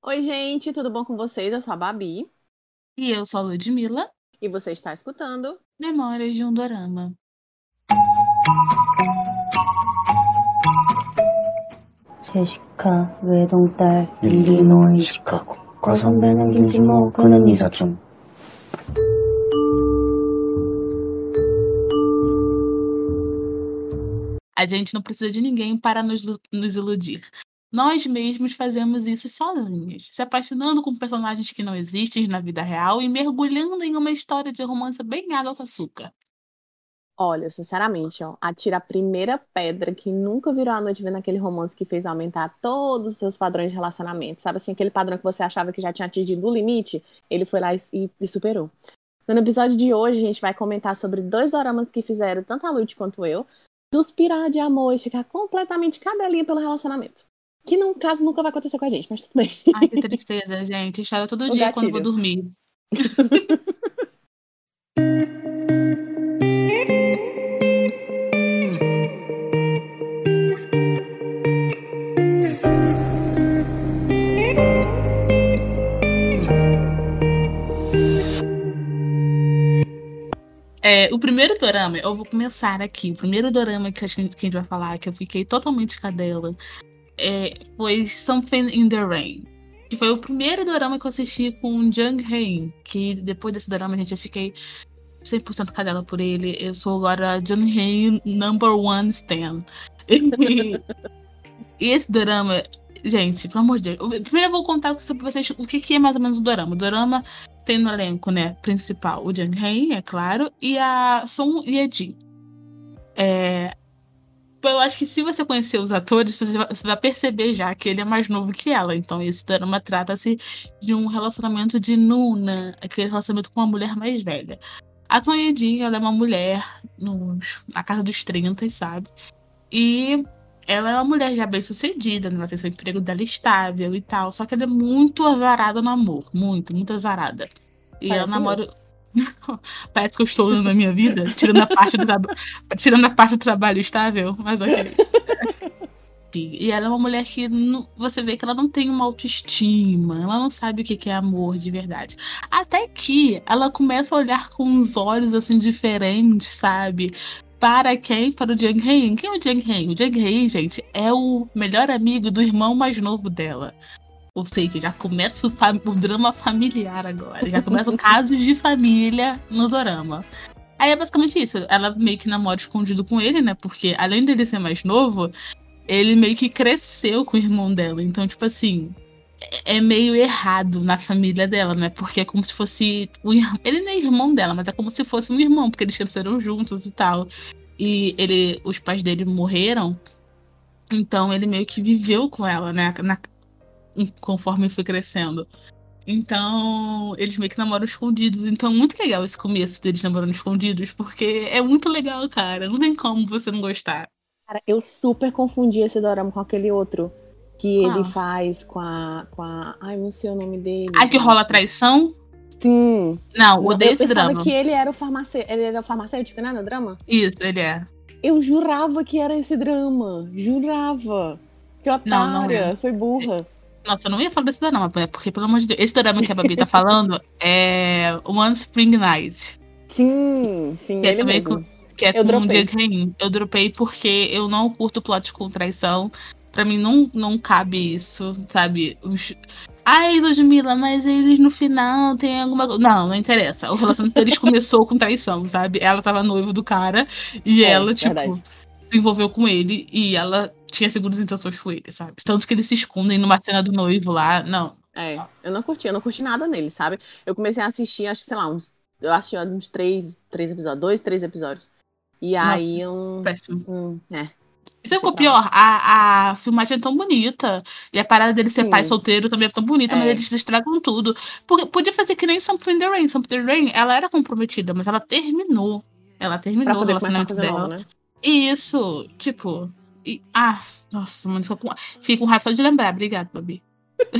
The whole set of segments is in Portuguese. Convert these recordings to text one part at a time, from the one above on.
Oi, gente, tudo bom com vocês? Eu sou a Babi E eu sou a Ludmilla, e você está escutando. Memórias de um Dorama. 제시카 외동딸 릴리노 이시카고 선배는 김진모 그는 이사촌 A gente não precisa de ninguém para nos, lu- nos iludir. Nós mesmos fazemos isso sozinhos, se apaixonando com personagens que não existem na vida real e mergulhando em uma história de romance bem água com açúcar. Olha, sinceramente, ó, atira a primeira pedra que nunca virou a noite vendo aquele romance que fez aumentar todos os seus padrões de relacionamento. Sabe assim, aquele padrão que você achava que já tinha atingido o limite, ele foi lá e, e- superou. No episódio de hoje, a gente vai comentar sobre dois doramas que fizeram tanto a Lute quanto eu suspirar de amor e ficar completamente cadelinha pelo relacionamento. Que, no caso, nunca vai acontecer com a gente, mas tudo bem. Ai, que tristeza, gente. Choro todo O dia quando vou dormir. É, o primeiro dorama, eu vou começar aqui. O primeiro dorama que a gente, que a gente vai falar, que eu fiquei totalmente cadela, é, foi Something in the Rain. Que foi o primeiro dorama que eu assisti com Jung Hae-in. Que depois desse dorama, gente, eu fiquei 100% cadela por ele. Eu sou agora Jung Hae-in number one stan. E, e esse dorama, gente, pelo amor de Deus. eu- Primeiro eu vou contar sobre vocês o que, que é mais ou menos o dorama. O dorama tem no elenco, né, principal o Jung Hae-in, é claro, e a Song Ye-ji. É, acho que se você conhecer os atores, você vai, perceber já que ele é mais novo que ela. Então, esse drama trata-se de um relacionamento de Nuna, aquele relacionamento com uma mulher mais velha. A Song Ye-ji, ela é uma mulher nos- na casa dos 30, sabe? E ela é uma mulher já bem sucedida, né? ela tem seu emprego dela estável e tal. Só que ela é muito azarada no amor. Muito, muito azarada. E ela Parece namora. Parece que eu estou na minha vida, tirando a parte do trabalho. tirando a parte do trabalho estável, mas ok. E ela é uma mulher que não- você vê que ela não tem uma autoestima, ela não sabe o que é amor de verdade. Até que ela começa a olhar com uns olhos assim diferentes, sabe? Para quem? Para o Jung Hae-in. Quem é o Jung Hae-in? O Jung Hae-in, gente, é o melhor amigo do irmão mais novo dela. Ou seja, já começa o, o drama familiar agora. Já começam casos de família no dorama. Aí é basicamente isso. Ela meio que namora escondido com ele, né? Porque além dele ser mais novo, ele meio que cresceu com o irmão dela. Então, tipo assim, é meio errado na família dela, né? Porque é como se fosse. Ir- Ele não é irmão dela, mas é como se fosse um irmão, porque eles cresceram juntos e tal. E ele, os pais dele morreram. Então ele meio que viveu com ela, né? na- conforme foi crescendo. Então, eles meio que namoram escondidos. Então, muito legal esse começo deles namorando escondidos, porque é muito legal, cara. Não tem como você não gostar. Cara, eu super confundi esse dorama com aquele outro que Qual? ele faz com a, com a. Ai, não sei o nome dele. Ai, que rola traição? Sim. Não, odeio eu esse pensava drama. que ele era o farmacêutico. Ele era o farmacêutico, né, no drama? Isso, ele é. Eu jurava que era esse drama. Jurava. Que Não, não otária. é. Foi burra. Nossa, eu não ia falar desse drama, é porque, pelo amor de Deus, esse drama que a Babi tá falando é One Spring Night. Sim, sim, Que é também mesmo. Que é Eu com. Jung Hae-in. Eu dropei porque eu não curto plot com traição. Pra mim não, não cabe isso, sabe? Os... Ai, Ludmilla, mas eles no final tem alguma coisa. Não, não interessa. O relacionamento deles começou com traição, sabe? Ela tava noiva do cara e É, ela, tipo, verdade. Se envolveu com ele e ela tinha segundas intenções com ele, sabe? Tanto que eles se escondem numa cena do noivo lá. Não. É, eu não curti, eu não curti nada nele, sabe? Eu comecei a assistir, acho que, sei lá, uns. Eu assisti uns três, três episódios, dois, três episódios. E Nossa, aí um. Péssimo. um é. Isso é Deixa o pior, a, a filmagem é tão bonita. E a parada dele ser Sim. pai solteiro também é tão bonita, mas É. eles estragam tudo. Porque podia fazer que nem Something in the Rain. Something in the Rain, ela era comprometida, mas ela terminou. Ela terminou o relacionamento dela. nova, né? E isso, tipo. e- ah, nossa, mano, fico com, fiquei com raiva só de lembrar. Obrigada, Babi.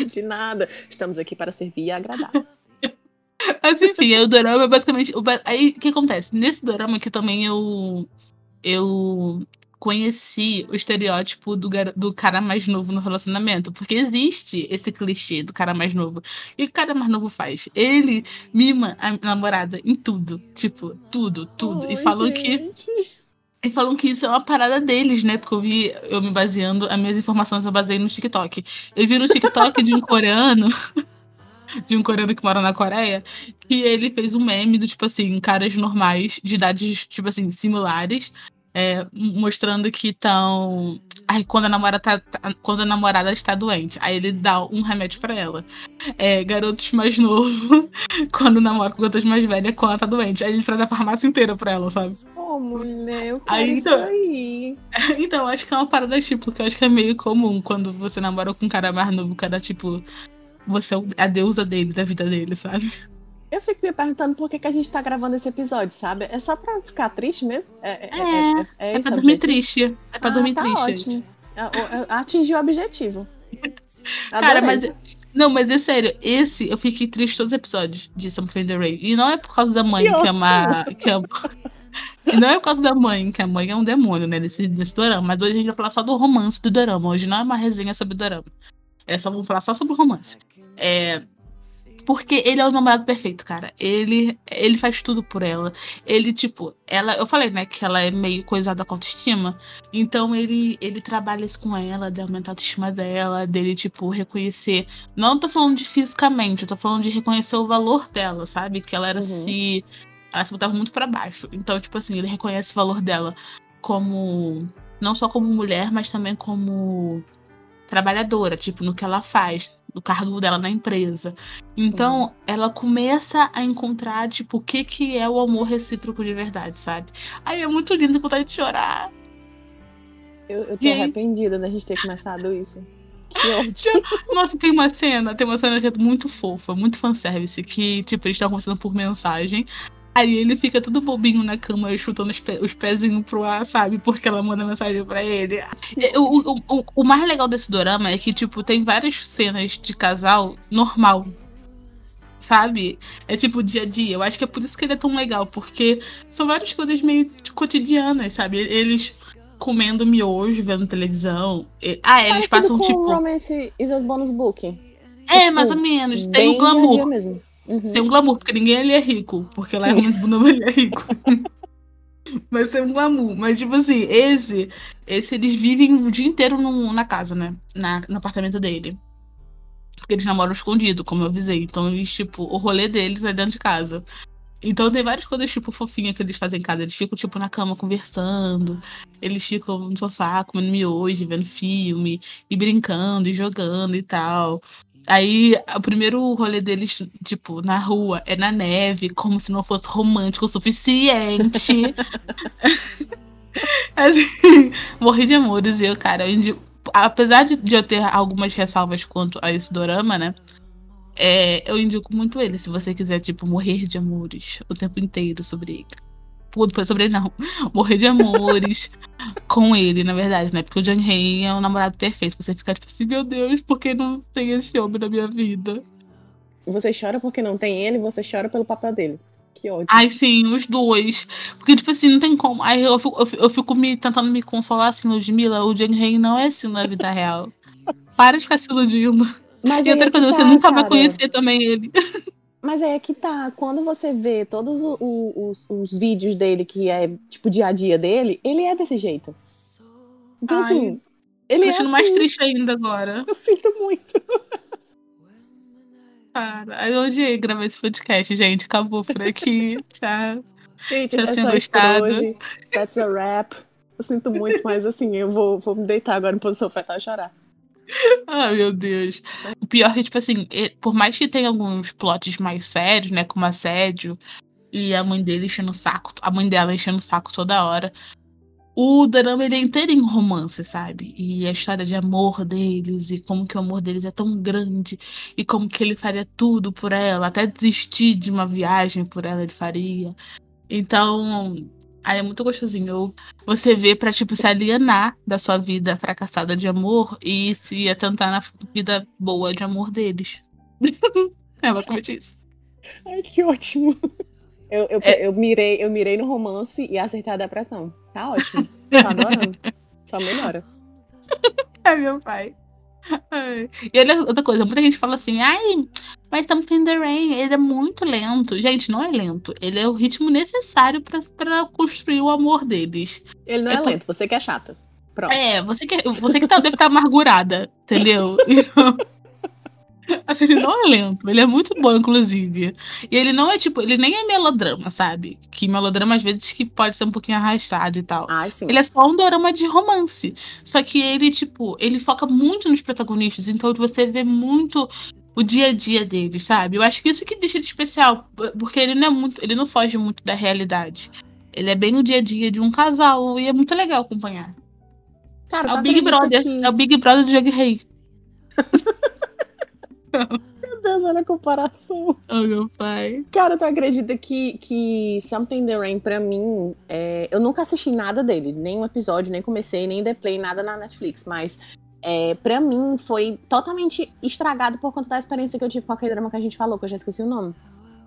De nada. Estamos aqui para servir e agradar. Mas enfim, o dorama é basicamente. o Aí o que acontece? Nesse dorama que também eu. Eu conheci o estereótipo do, do cara mais novo no relacionamento. Porque existe esse clichê do cara mais novo. E o que o cara mais novo faz? Ele mima a namorada em tudo. Tipo, tudo, tudo. E falam gente. que. E falam que isso é uma parada deles, né? Porque eu vi, eu me baseando, as minhas informações eu baseei no TikTok. Eu vi no TikTok de um coreano de um coreano que mora na Coreia, que ele fez um meme do tipo assim, caras normais, de idades, tipo assim, similares, é, mostrando que estão. Ai, quando a namorada tá, tá, quando a namorada está doente, aí ele dá um remédio para ela. É, garotos mais novos, quando namora com garotas mais velhas, quando ela tá doente. Aí ele traz a farmácia inteira pra ela, sabe? Oh, mulher, eu quero aí, então, isso aí. Então, acho que é uma parada tipo, que eu acho que é meio comum quando você namora com um cara mais novo, cara, tipo, você é a deusa dele, da vida dele, sabe? Eu fico me perguntando por que, que a gente tá gravando esse episódio, sabe? É só pra ficar triste mesmo? É, é, é, é, é pra dormir triste. É pra ah, dormir tá triste. Ótimo. Atingiu o objetivo. Cara, mas. Não, mas é sério, esse eu fiquei triste todos os episódios de Something the Ray. E não é por causa da mãe, que, que é uma. Que é... E não é por causa da mãe, que a mãe é um demônio, né, nesse, nesse dorama. Mas hoje a gente vai falar só do romance do dorama. Hoje não é uma resenha sobre o dorama. É só vamos falar só sobre o romance. É, porque ele é o namorado perfeito, cara. Ele, ele faz tudo por ela. Ele, tipo, ela. Eu falei, né, que ela é meio coisada com autoestima. Então ele, ele trabalha isso com ela, de aumentar a autoestima dela, dele, tipo, reconhecer. Não tô falando de fisicamente, eu tô falando de reconhecer o valor dela, sabe? Que ela era uhum. se. Ela se botava muito para baixo. Então, tipo assim, ele reconhece o valor dela como. Não só como mulher, mas também como trabalhadora, tipo, no que ela faz, no cargo dela na empresa. Então, uhum. ela começa a encontrar, tipo, o que, que é o amor recíproco de verdade, sabe? Aí é muito lindo vontade de chorar. Eu, eu tô arrependida da gente ter começado isso. Nossa, tem uma cena, tem uma cena que é muito fofa, muito fanservice, que, tipo, eles estão conversando por mensagem. Aí ele fica todo bobinho na cama, chutando os, pe os pezinhos pro ar, sabe? Porque ela manda mensagem pra ele. O, o, o, o, mais legal desse dorama é que, tipo, tem várias cenas de casal normal. Sabe? É tipo dia a dia. Eu acho que é por isso que ele é tão legal, porque são várias coisas meio cotidianas, sabe? Eles comendo miojo, vendo televisão. Ah, eles Parecido passam com tipo. Romance is a bonus book. É, mais ou menos. Tem o glamour. Mesmo. Uhum. Tem um glamour, porque ninguém ali é rico. Porque lá é Sim. é Romance ele é rico. Mas tem um glamour. Mas, tipo assim, esse, esse eles vivem o dia inteiro no, na casa, né? Na, no apartamento dele. Porque eles namoram escondido, como eu avisei. Então, eles, tipo, o rolê deles é dentro de casa. Então tem várias coisas, tipo, fofinhas que eles fazem em casa. Eles ficam, tipo, na cama conversando. Eles ficam no sofá comendo miojo, vendo filme, e brincando, e jogando e tal. Aí, o primeiro rolê deles, tipo, na rua, é na neve, como se não fosse romântico o suficiente. assim, morri de amores. E eu, cara, eu indico, apesar de, de, eu ter algumas ressalvas quanto a esse dorama, né? É, eu indico muito ele, se você quiser, tipo, morrer de amores o tempo inteiro sobre ele foi sobre ele, não. Morrer de amores com ele, na verdade, né? Porque o John Hay é um namorado perfeito. Você fica tipo assim, meu Deus, por que não tem esse homem na minha vida? Você chora porque não tem ele, você chora pelo papel dele. Que ódio. Ai, sim, os dois. Porque, tipo assim, não tem como. Aí eu fico, eu fico, eu fico me, tentando me consolar assim, Ludmilla. O John Hay não é assim na vida real. Para de ficar se iludindo. Mas e outra é coisa, tá, você nunca cara. vai conhecer também ele. Mas é que tá, quando você vê todos os, os, os, vídeos dele, que é tipo dia a dia dele, ele é desse jeito. Então, Ai, assim, ele é. Assim, mais triste ainda agora. Eu sinto muito. Cara, eu hoje gravei esse podcast, gente. Acabou por aqui. Tchau. Gente, é só gostado. hoje. That's a wrap. Eu sinto muito, mas assim, eu vou, vou me deitar agora em posição fetal e chorar. Ai, meu Deus. O pior é que, tipo assim, por mais que tenha alguns plots mais sérios, né? Como assédio, e a mãe dele enchendo o saco, a mãe dela enchendo o saco toda hora. O drama ele é inteiro em romance, sabe? E a história de amor deles, e como que o amor deles é tão grande, e como que ele faria tudo por ela, até desistir de uma viagem por ela ele faria. Então, Aí é muito gostosinho. Você vê pra, tipo, se alienar da sua vida fracassada de amor e se atentar na vida boa de amor deles. é basicamente isso. Ai, que ótimo. Eu, eu, é... eu, mirei, eu mirei no romance e acertei a depressão. Tá ótimo. Tô adorando. Só melhora. É meu pai. E olha outra coisa, muita gente fala assim, ai, mas Something in the Rain, ele é muito lento. Gente, não é lento. Ele é o ritmo necessário pra, pra construir o amor deles. Ele não é, É por- lento, você que é chata. Pronto. É, você que, você que tá, deve estar amargurada, entendeu? Então, assim, ele não é lento, ele é muito bom, inclusive. E ele não é tipo, ele nem é melodrama, sabe? Que melodrama às vezes que pode ser um pouquinho arrastado e tal. Ai, sim. Ele é só um dorama de romance. Só que ele, tipo, ele foca muito nos protagonistas, então você vê muito o dia a dia deles, sabe? Eu acho que isso que deixa ele especial, porque ele não é muito, ele não foge muito da realidade. Ele é bem o dia a dia de um casal e é muito legal acompanhar. Cara, É o Big acredita Brother. que- É o Big Brother do Jug Rei. Meu Deus, olha a comparação. Oh, meu pai. Cara, tu acredita que, que Something in the Rain, pra mim, é, eu nunca assisti nada dele, nenhum episódio, nem comecei, nem dei play, nada na Netflix, mas é, pra mim foi totalmente estragado por conta da experiência que eu tive com aquele drama que a gente falou, que eu já esqueci o nome.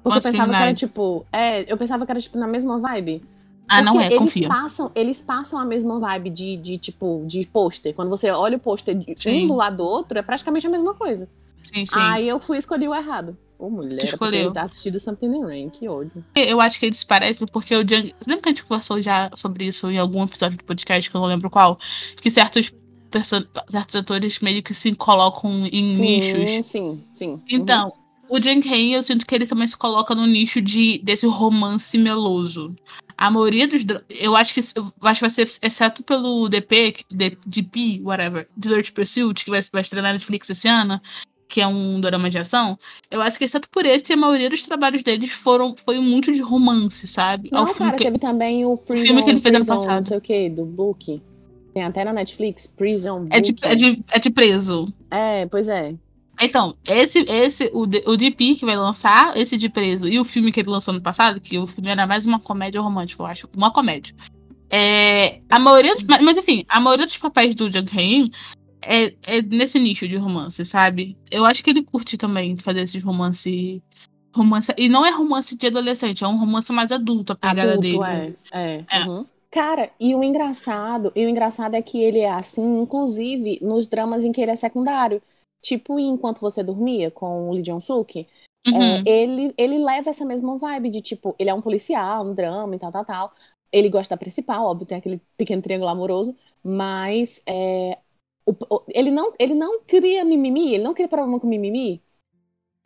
Porque Monster eu pensava que era Night. tipo. É, eu pensava que era tipo na mesma vibe. Ah, não Porque é, eles confia. Passam, eles passam a mesma vibe de, de tipo, de pôster. Quando você olha o pôster de Sim. um do lado do outro, é praticamente a mesma coisa. Sim, sim. Aí eu fui escolher o errado. Ô, mulher, Tu escolheu. ter assistido Something Rain, que ódio. Eu acho que eles parecem porque o Jung. Lembra que a gente conversou já sobre isso em algum episódio do podcast que eu não lembro qual? Que certos, certos atores meio que se colocam em Sim, nichos. sim, sim. Então, o Jung Hae, eu sinto que ele também se coloca no nicho de, desse romance meloso. A maioria dos. Eu acho que eu acho que vai ser, exceto pelo DP, DP, whatever, Desert Pursuit, que vai, vai estrear na Netflix esse ano, que é um drama de ação. Eu acho que exceto por esse, a maioria dos trabalhos deles foram foi muito de romance, sabe? Não, Ao cara, que- teve também o Prison, filme que ele fez ano Prison, passado. não sei o que, do Book. Tem até na Netflix, Prison é, de, Book. é, de, é de preso. É, pois é. Então, esse, esse o, o DP que vai lançar, esse de preso, e o filme que ele lançou no passado, que o filme era mais uma comédia romântica, eu acho. Uma comédia. É, a maioria. Mas, mas, enfim, a maioria dos papéis do Jung Hae é, é nesse nicho de romance, sabe? Eu acho que ele curte também fazer esses romance. Romance. E não é romance de adolescente, é um romance mais adulto, a pegada Adulto, dele. é. É. É. uhum. Cara, e o engraçado, e o engraçado é que ele é assim, inclusive, nos dramas em que ele é secundário. Tipo Enquanto Você Dormia, com o Lee Jong-suk. Uhum. É, ele, ele leva essa mesma vibe de, tipo, ele é um policial, um drama e tal, tal, tal. Ele gosta da principal, óbvio, tem aquele pequeno triângulo amoroso, mas é, o- o- ele, não, ele não cria mimimi, ele não cria problema com mimimi.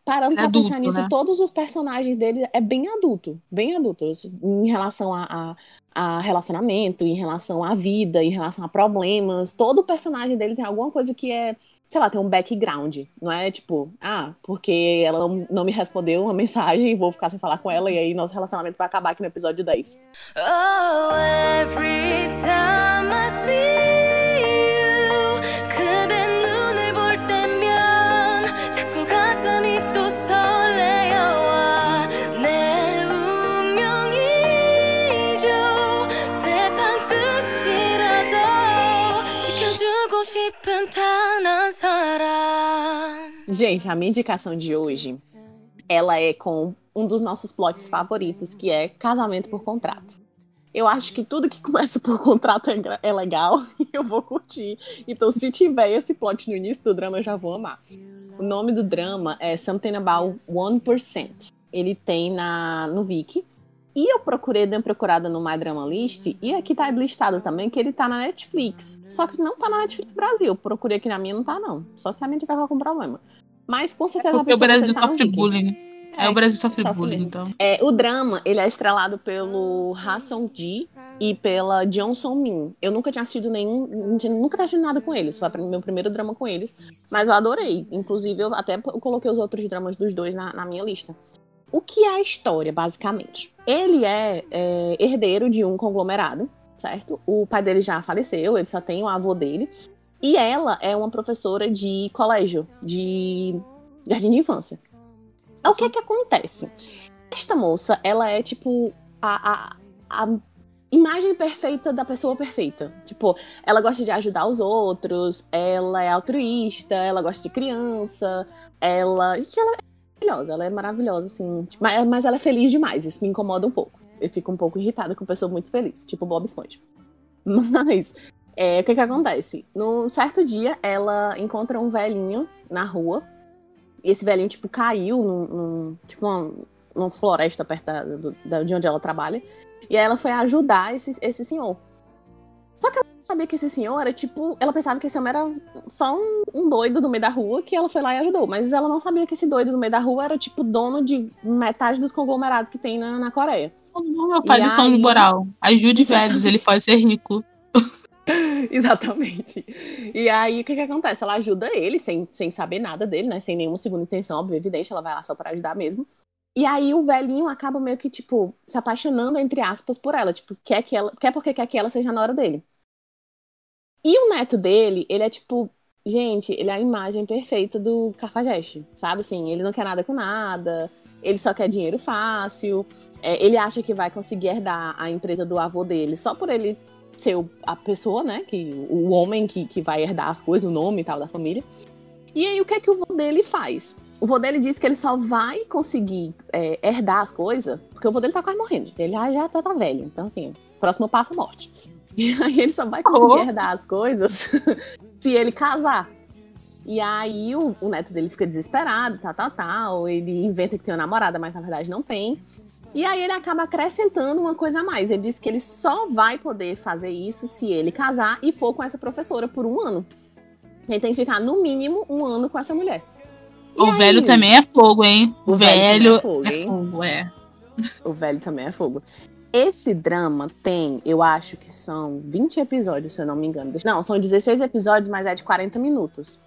Parando É pra adulto, pensar nisso, né? todos os personagens dele é bem adulto, bem adulto, em relação a, a, a relacionamento, em relação à vida, em relação a problemas. Todo personagem dele tem alguma coisa que é sei lá, tem um background. Não é tipo, ah, porque ela não- não me respondeu uma mensagem, vou ficar sem falar com ela, e aí nosso relacionamento vai acabar aqui no episódio 10. Oh, every time I see Gente, a minha indicação de hoje, ela é com um dos nossos plots favoritos, que é casamento por contrato. Eu acho que tudo que começa por contrato é, é legal e eu vou curtir. Então, se tiver esse plot no início do drama, eu já vou amar. O nome do drama é Something About 1%. Ele tem na, no Viki. E eu procurei, dei uma procurada no My Drama List, e aqui tá listado também que ele tá na Netflix. Só que não tá na Netflix Brasil. Procurei aqui na minha, não tá não. Só se a minha tiver com algum problema. Mas com certeza a Porque o pessoa Brasil sofre Viki. bullying. É, o Brasil sofre sofre bullying, mesmo. então. É, o drama, ele é estrelado pelo Ha Song Ji e pela Johnson Min. Eu nunca tinha assistido nenhum, nunca tinha assistido nada com eles. Foi o meu primeiro drama com eles, mas eu adorei. Inclusive, eu até coloquei os outros dramas dos dois na, na minha lista. O que é a história, basicamente? Ele é, é, herdeiro de um conglomerado, certo? O pai dele já faleceu, ele só tem o avô dele. E ela é uma professora de colégio, de jardim de infância. O que é que acontece? Esta moça, ela é tipo a, a, a imagem perfeita da pessoa perfeita. Tipo, ela gosta de ajudar os outros, ela é altruísta, ela gosta de criança, ela. Gente, ela é maravilhosa, ela é maravilhosa, assim. tipo, mas, mas ela é feliz demais, isso me incomoda um pouco. Eu fico um pouco irritada com pessoa muito feliz, tipo Bob Esponja. Mas, é, o que que acontece? Num certo dia, ela encontra um velhinho na rua. E esse velhinho, tipo, caiu num, num- tipo, uma, numa floresta perto da, do- da- de onde ela trabalha. E aí ela foi ajudar esse, esse senhor. Só que ela não sabia que esse senhor era, tipo... Ela pensava que esse homem era só um, um doido no meio da rua que ela foi lá e ajudou. Mas ela não sabia que esse doido no meio da rua era, tipo, dono de metade dos conglomerados que tem na, na Coreia. Meu pai de aí- moral. Ajude Exatamente. velhos, ele pode ser rico. Exatamente. E aí, o que que acontece? Ela ajuda ele, sem, sem saber nada dele, né? Sem nenhuma segunda intenção, óbvio, evidente, ela vai lá só pra ajudar mesmo. E aí, o velhinho acaba meio que, tipo, se apaixonando, entre aspas, por ela. Tipo, quer que ela. Quer porque quer que ela seja na hora dele. E o neto dele, ele é tipo. Gente, ele é a imagem perfeita do Cafajeste, sabe? Assim, ele não quer nada com nada, ele só quer dinheiro fácil, é, ele acha que vai conseguir herdar a empresa do avô dele só por ele ser a pessoa, né? Que, o homem que, que vai herdar as coisas, o nome e tal da família. E aí, o que é que o vô dele faz? O vô dele diz que ele só vai conseguir é, herdar as coisas, porque o vô dele tá quase morrendo. Ele já, já tá, tá velho. Então, assim, próximo passo é a morte. E aí ele só vai conseguir Oh. herdar as coisas se ele casar. E aí o, o neto dele fica desesperado, tal, tal, tal. Ele inventa que tem uma namorada, mas na verdade não tem. E aí ele acaba acrescentando uma coisa a mais. Ele diz que ele só vai poder fazer isso se ele casar e for com essa professora por um ano. Ele tem que ficar, no mínimo, um ano com essa mulher. E O aí, velho também é fogo, hein? O O velho velho é fogo, é hein? fogo, é. O velho também é fogo. Esse drama tem, eu acho que são 20 episódios, se eu não me engano. Não, são 16 episódios, mas é de 40 minutos.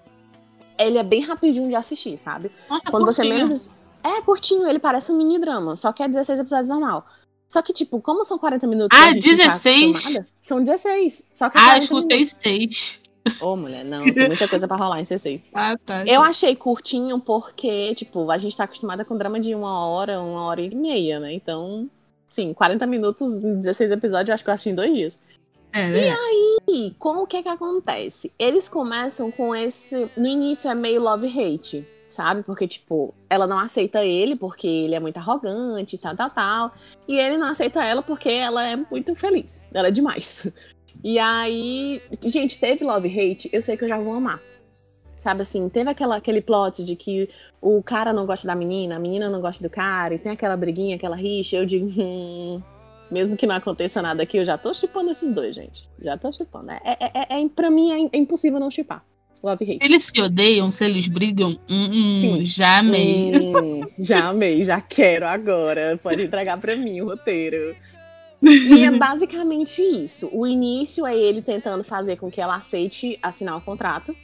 Ele é bem rapidinho de assistir, sabe? Nossa, Quando você curtinho. menos. É curtinho, ele parece um mini drama, só que é 16 episódios normal. Só que, tipo, como são 40 minutos. Ah, e a gente não tá 16? acostumada, São 16. Só que é Ah, 40 escutei minutos. seis. Ô, mulher, não, tem muita coisa pra rolar em 16. Ah, tá. Eu achei curtinho porque, tipo, a gente tá acostumada com drama de uma hora, uma hora e meia, né? Então, sim, 40 minutos em 16 episódios, eu acho que eu assisti em dois dias. É, é. E com o que que acontece? Eles começam com esse. No início é meio love-hate, sabe? Porque, tipo, ela não aceita ele porque ele é muito arrogante e tal, tal, tal. E ele não aceita ela porque ela é muito feliz. Ela é demais. E aí. Gente, teve love-hate, eu sei que eu já vou amar. Sabe assim, teve aquela, aquele plot de que o cara não gosta da menina, a menina não gosta do cara, e tem aquela briguinha, aquela rixa, eu digo, hum, mesmo que não aconteça nada aqui, eu já tô chipando esses dois, gente. Já tô chipando. É, é, é, é, pra mim é, é impossível não chipar. Love e hate. Eles se odeiam, se eles brigam, hum, hum, Sim. já amei. Hum, já amei, já quero agora. Pode entregar pra mim o roteiro. E é basicamente isso. O início é ele tentando fazer com que ela aceite assinar o contrato.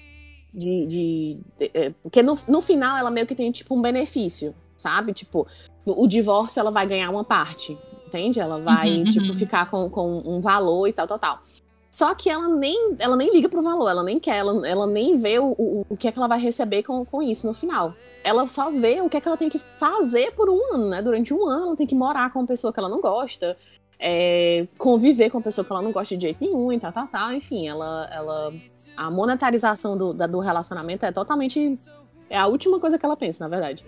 De, de, de- é, porque no, no final ela meio que tem tipo um benefício, sabe? Tipo, no- o divórcio ela vai ganhar uma parte, entende? Ela vai, Uhum, tipo, uhum. ficar com, com um valor e tal, tal, tal. Só que ela nem, ela nem liga pro valor, ela nem quer, ela, ela nem vê o, o, o que é que ela vai receber com, com isso no final. Ela só vê o que é que ela tem que fazer por um ano, né? Durante um ano ela tem que morar com uma pessoa que ela não gosta, é, conviver com uma pessoa que ela não gosta de jeito nenhum e tal, tal, tal. Enfim, ela, ela a monetarização do, da- do relacionamento é totalmente. É a última coisa que ela pensa, na verdade.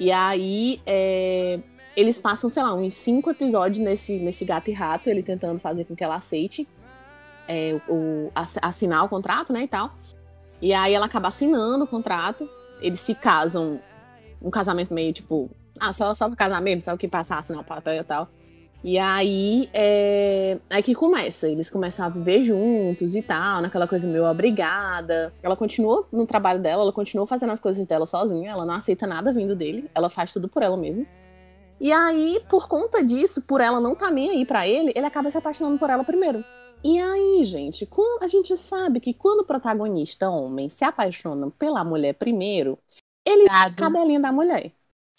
E aí, é, eles passam, sei lá, uns cinco episódios nesse, nesse gato e rato, ele tentando fazer com que ela aceite é, o, ass- assinar o contrato, né, e tal. E aí ela acaba assinando o contrato, eles se casam, um casamento meio tipo, ah, só, só pra casar mesmo, só que passar, assinar o papel e tal. E aí, é... que começa. Eles começam a viver juntos e tal, naquela coisa meio obrigada. Ela continua no trabalho dela, ela continua fazendo as coisas dela sozinha, ela não aceita nada vindo dele, ela faz tudo por ela mesma. E aí, por conta disso, por ela não tá nem aí pra ele, ele acaba se apaixonando por ela primeiro. E aí, gente, com- a gente sabe que quando o protagonista homem se apaixona pela mulher primeiro, ele Gado, cadelinha da mulher.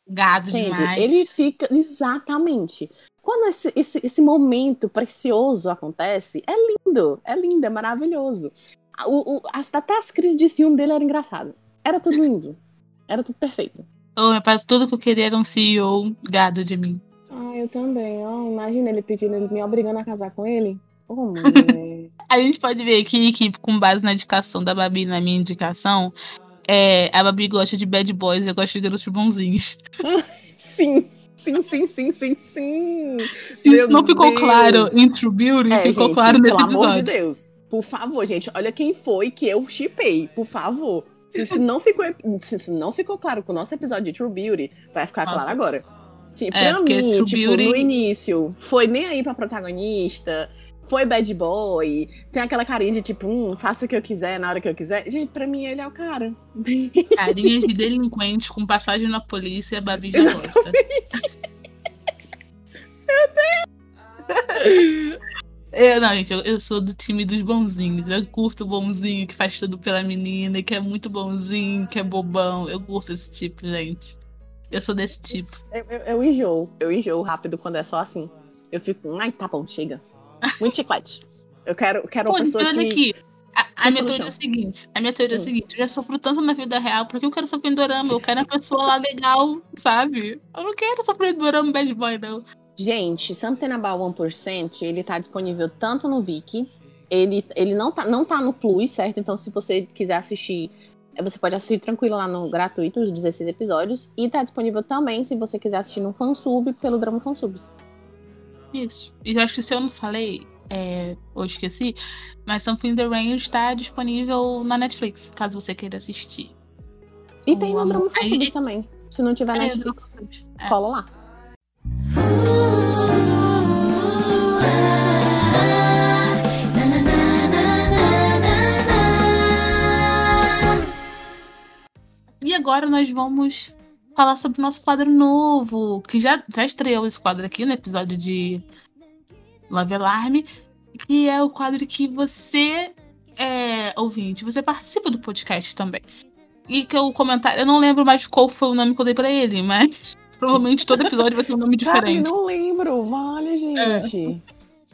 gado Entende? demais. Ele fica. Exatamente. Quando esse, esse, esse momento precioso acontece, é lindo. É lindo, é maravilhoso. O, o- até as crises de ciúme dele era engraçado. Era tudo lindo. Era tudo perfeito. Ô, meu pai, tudo que eu queria era um CEO gado de mim. Ah, eu também. Ó, imagina ele pedindo, ele me obrigando a casar com ele. Mulher. A gente pode ver aqui que, com base na indicação da Babi, na minha indicação, é, a Babi gosta de bad boys, eu gosto de garotos bonzinhos. sim, sim, sim, sim, sim, sim. Se Meu não ficou Deus. claro em True Beauty, É, ficou gente, claro nesse pelo amor de episódio. Deus. Por favor, gente, olha quem foi que eu chipei, por favor. Se isso não ficou, se isso não ficou claro com o nosso episódio de True Beauty, vai ficar Nossa. claro agora. Sim, É, pra mim, True tipo, Beauty- no início, foi nem aí pra protagonista, foi bad boy, tem aquela carinha de tipo, hum, faça o que eu quiser, na hora que eu quiser. Gente, pra mim ele é o cara. Carinhas de delinquente com passagem na polícia, a Babi já gosta. Eu, não, gente, eu, eu sou do time dos bonzinhos. Eu curto o bonzinho que faz tudo pela menina, que é muito bonzinho, que é bobão. Eu curto esse tipo, gente. Eu sou desse tipo. Eu, eu, eu enjoo. Eu enjoo rápido quando é só assim. Eu fico, ai, tá bom, chega. Muito chiclete. Eu quero, quero Pô, uma pessoa que. aqui. A, a minha teoria é o seguinte: a minha teoria é o Hum. seguinte, eu já sofro tanto na vida real, porque eu quero sofrer em dorama, eu quero uma pessoa lá legal, sabe? Eu não quero sofrer em dorama bad boy, não. Gente, Something About 1%, ele tá disponível tanto no Viki, ele, ele não, tá, não tá no Plus, certo? Então, se você quiser assistir, você pode assistir tranquilo lá no gratuito, os 16 episódios. E tá disponível também, se você quiser assistir no fansub, pelo Drama Fansubs. Isso. E eu acho que se eu não falei, é, ou esqueci, mas Something in the Rain está disponível na Netflix, caso você queira assistir. E tem O no Drama Fansubs também. Se não tiver É, Netflix, É. cola lá. E agora nós vamos falar sobre o nosso quadro novo, que já, já estreou esse quadro aqui no episódio de Love Alarm, que é o quadro que você é ouvinte, você participa do podcast também. E que o comentário, eu não lembro mais qual foi o nome que eu dei pra ele, mas provavelmente todo episódio vai ter um nome Cara, diferente. não lembro. Vale, gente.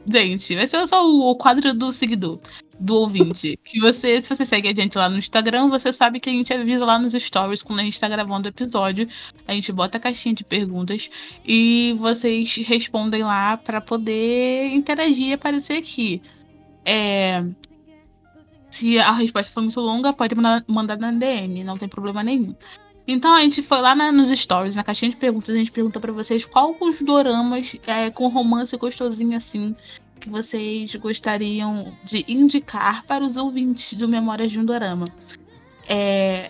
Gente, vai ser só o, o quadro do seguidor, do ouvinte. Que você, se você segue a gente lá no Instagram, você sabe que a gente avisa lá nos stories quando a gente tá gravando o episódio. A gente bota a caixinha de perguntas e vocês respondem lá pra poder interagir e aparecer aqui. É, se a resposta for muito longa, pode mandar, na DM, não tem problema nenhum. Então a gente foi lá na- nos stories, na caixinha de perguntas, a gente pergunta pra vocês qual os doramas é, com romance gostosinho assim que vocês gostariam de indicar para os ouvintes do Memórias de um Dorama. É,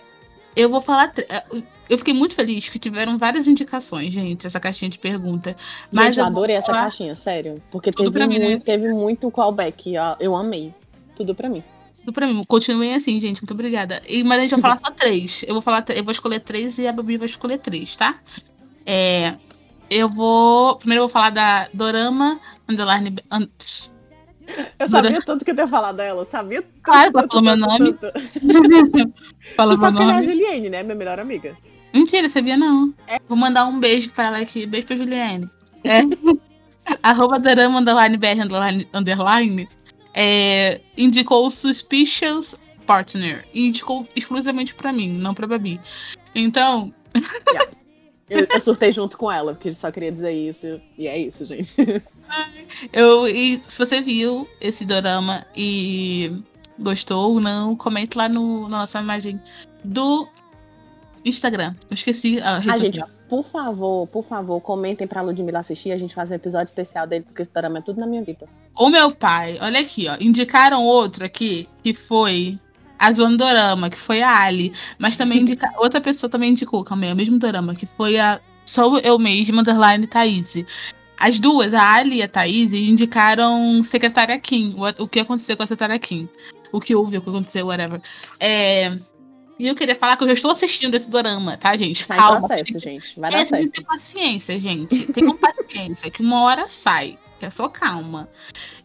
eu vou falar. é, Eu fiquei muito feliz que tiveram várias indicações, gente, essa caixinha de pergunta. Mas Gente, eu adorei essa caixinha, sério. Porque Tudo teve, pra mim, né? muito, teve muito callback. Eu amei. Tudo pra mim. Tudo pra mim. Continuem assim, gente. Muito obrigada. E, mas a gente vai falar só três. Eu vou falar, eu vou escolher três e a Babi vai escolher três, tá? É, eu vou. Primeiro eu vou falar da Dorama Underline. un- Eu sabia tanto que eu ia falar dela. Sabia tanto. Claro, ela falou meu nome. Tu meu sabe que ela é a nome. Juliane, né? Minha melhor amiga. Mentira, sabia não. Vou mandar um beijo pra ela aqui. Beijo pra Juliane. É. Arroba Dorama Underline BR Underline. underline é, indicou o Suspicious Partner. E indicou exclusivamente pra mim, não pra Babi. Então, Eu, eu surtei junto com ela, porque só queria dizer isso. E é isso, gente. Eu, e se você viu esse dorama e gostou ou não, comente lá no, na nossa imagem do Instagram. Eu esqueci a rede Ah, gente, por favor, por favor, comentem pra Ludmilla assistir. A gente faz um episódio especial dele, porque esse drama é tudo na minha vida. O meu pai, olha aqui, ó. Indicaram outro aqui, que foi a Zoando Dorama, que foi a Ali. Mas também indica, outra pessoa também indicou, calma aí, é o mesmo dorama, que foi a Sou Eu Mesma, underline Thaís. As duas, a Ali e a Thaís, indicaram Secretária Kim. O, o que aconteceu com a Secretária Kim. O que houve, o que aconteceu, whatever. É, E eu queria falar que eu já estou assistindo esse dorama, tá, gente? Está Calma. processo, gente. Vai dar É, tem que certo. ter paciência, gente. Tenham paciência, que uma hora sai. Que é só calma.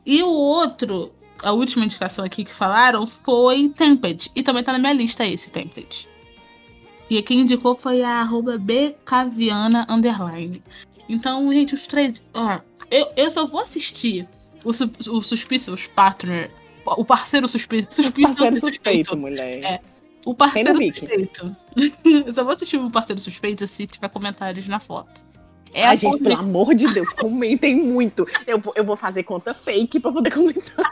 E o outro, a última indicação aqui que falaram foi Tempted. E também tá na minha lista esse Tempted. E quem indicou foi a arroba bcaviana underline. Então, gente, os três. ó, eu, eu só vou assistir o, o Suspicious Partner. O parceiro suspeito. Suspicious Parceiro e suspeito, mulher. É. O parceiro suspeito. eu só vou assistir o parceiro suspeito se tiver comentários na foto. É Ai, a gente, pelo amor de Deus, comentem muito. Eu, vou- eu vou fazer conta fake pra poder comentar.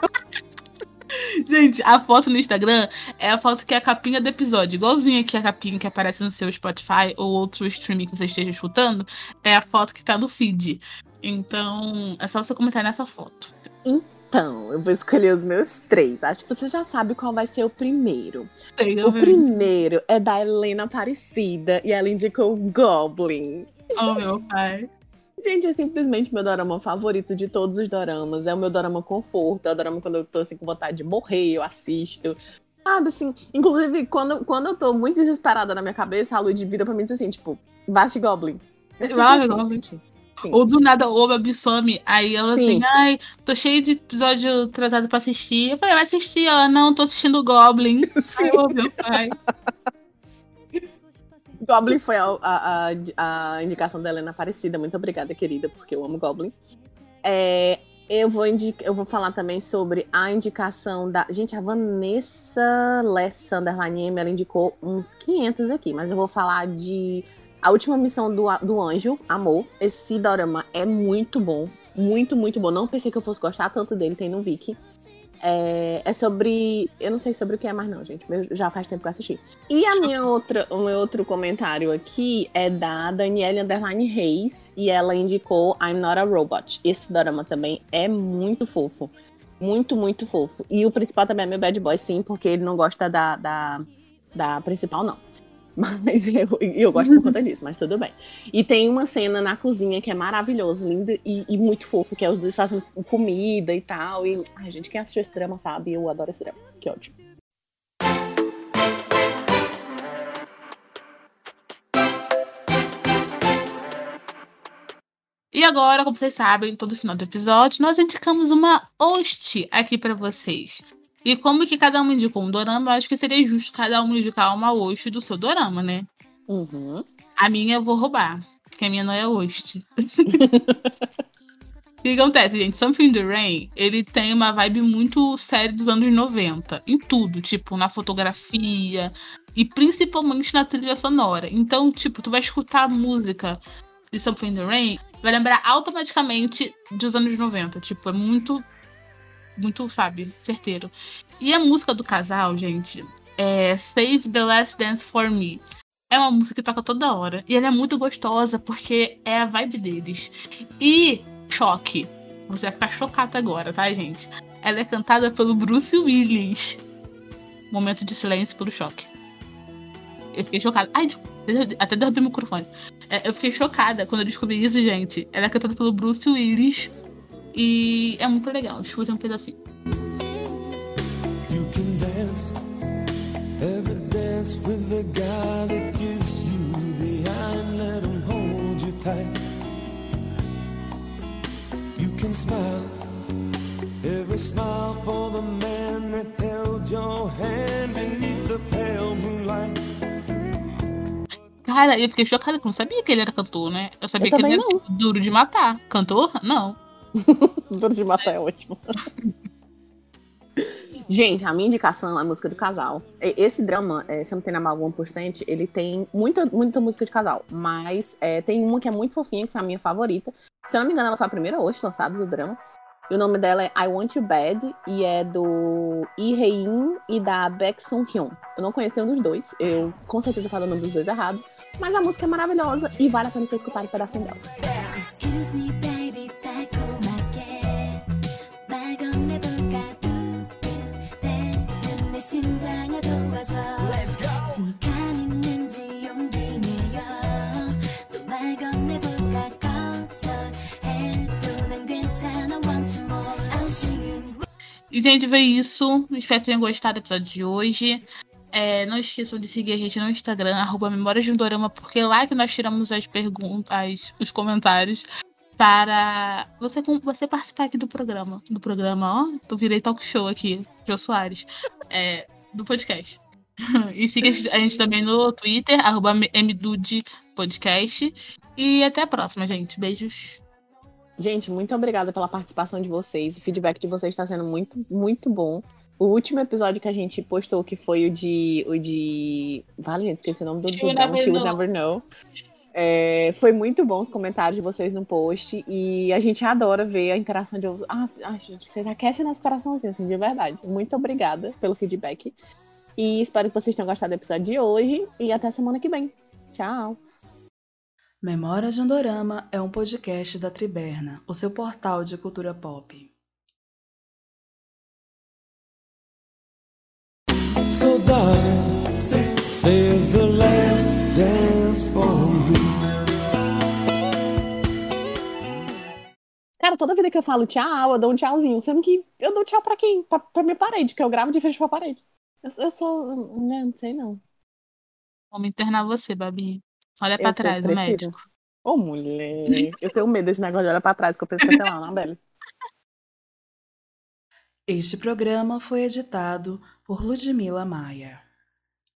Gente, a foto no Instagram é a foto que é a capinha do episódio. Igualzinha que a capinha que aparece no seu Spotify ou outro streaming que você esteja escutando. É a foto que tá no feed. Então, é só você comentar nessa foto. Então, eu vou escolher os meus três. Acho que você já sabe qual vai ser o primeiro. Sei, O primeiro é da Helena Aparecida e ela indicou o Goblin. Oh, meu pai. Gente, é simplesmente meu dorama favorito de todos os doramas. É o meu dorama conforto, é o dorama quando eu tô assim, com vontade de morrer, eu assisto. Sabe, assim, inclusive, quando, quando eu tô muito desesperada na minha cabeça, a Lud vira pra mim e diz assim, tipo, Vast Goblin. É assim, Goblin. Sim. Ou do nada, Oba some. Aí ela Sim. assim, ai, tô cheio de episódio tratado pra assistir. Eu falei, vai assistir, ela, não, tô assistindo Goblin. Aí eu, meu pai. Goblin foi a, a, a- a indicação da Helena Aparecida. Muito obrigada, querida, porque eu amo Goblin. É, eu, vou eu vou falar também sobre a indicação da. Gente, a Vanessa Lessa Underline ela indicou uns 500 aqui, mas eu vou falar de. A última missão do, do Anjo, Amor. Esse dorama é muito bom. Muito, muito bom. Não pensei que eu fosse gostar tanto dele, tem no Viki. É, é sobre. Eu não sei sobre o que é mais, não, gente. Já faz tempo que eu assisti. E a minha outra, o meu outro comentário aqui é da Danielle Underline Reis. E ela indicou I'm Not a Robot. Esse dorama também é muito fofo. Muito, muito fofo. E o principal também é meu bad boy, sim, porque ele não gosta da, da, da principal, não. Mas eu, eu gosto por conta disso, mas tudo bem. E tem uma cena na cozinha que é maravilhosa, linda e, e muito fofo, que é os dois fazendo comida e tal. E, ai, gente, quem assistiu esse drama sabe, eu adoro esse drama. Que ótimo. E agora, como vocês sabem, todo final do episódio, nós indicamos uma host aqui pra vocês. E como que cada um indicou um dorama, eu acho que seria justo cada um indicar uma host do seu dorama, né? Uhum. A minha eu vou roubar, porque a minha não é host. O que acontece, gente? Something in the Rain, ele tem uma vibe muito séria dos anos 90. Em tudo, tipo, na fotografia e principalmente na trilha sonora. Então, tipo, tu vai escutar a música de Something in the Rain, vai lembrar automaticamente dos anos 90. Tipo, é muito, muito, sabe, certeiro. E a música do casal, gente, é Save the Last Dance for Me. É uma música que toca toda hora. E ela é muito gostosa porque é a vibe deles. E choque. Você vai ficar chocada agora, tá, gente? Ela é cantada pelo Bruce Willis. Momento de silêncio pelo choque. Eu fiquei chocada. Ai, até derrubei o microfone. É, eu fiquei chocada quando eu descobri isso, gente. Ela é cantada pelo Bruce Willis. E é muito legal. Escuta um pedacinho. You can dance, ever dance with the guy that gives you the eye and let him hold you tight. You can smile, ever smile for the man that held your hand beneath the pale moonlight. Cara, eu fiquei chocada, porque eu não sabia que ele era cantor, né? Eu sabia Eu que ele era duro de matar. Cantor? Não. Duro de matar é ótimo. Gente, a minha indicação é a música do casal. Esse drama, é, se eu não tem na mal 1%, ele tem muita, muita música de casal. Mas é, tem uma que é muito fofinha, que foi a minha favorita. Se eu não me engano, ela foi a primeira hoje lançada do drama. E o nome dela é I Want You Bad, e é do Lee e da Baek Sung Hyun. Eu não conheço nenhum dos dois, eu com certeza falo o nome dos dois errado. Mas a música é maravilhosa e vale a pena você escutar um pedacinho dela. Excuse me, baby, E, gente, foi isso. Espero que tenham gostado do episódio de hoje. É, não esqueçam de seguir a gente no Instagram, arroba Memórias de um Dorama, porque é lá que nós tiramos as perguntas, os comentários, para você, você participar aqui do programa. Do programa, ó, eu virei talk show aqui, Jô Soares, é, do podcast. E siga a gente também no Twitter, arroba MDude Podcast. E até a próxima, gente. Beijos. Gente, muito obrigada pela participação de vocês. O feedback de vocês está sendo muito, muito bom. O último episódio que a gente postou, que foi o de. O de. Vale, gente, esqueci o nome do She do Never She Know. Never Know. É, foi muito bom os comentários de vocês no post e a gente adora ver a interação de outros. Ah, ah, gente, vocês aquecem nosso coraçãozinho, assim, de verdade. Muito obrigada pelo feedback. E espero que vocês tenham gostado do episódio de hoje e até semana que vem. Tchau! Memórias de Andorama é um podcast da Triberna, o seu portal de cultura pop. So darling, save the last dance for me. Cara, toda vida que eu falo tchau, eu dou um tchauzinho. Sendo que eu dou tchau pra quem? Pra, pra minha parede, porque eu gravo de frente pra parede. Eu, eu sou. Né, não sei não. Vamos internar você, Babi. Olha pra Eu trás, o médico. Ô, mulher. Eu tenho medo desse negócio de olhar pra trás, que eu penso que é, sei lá, uma bela. Este programa foi editado por Ludmila Maia.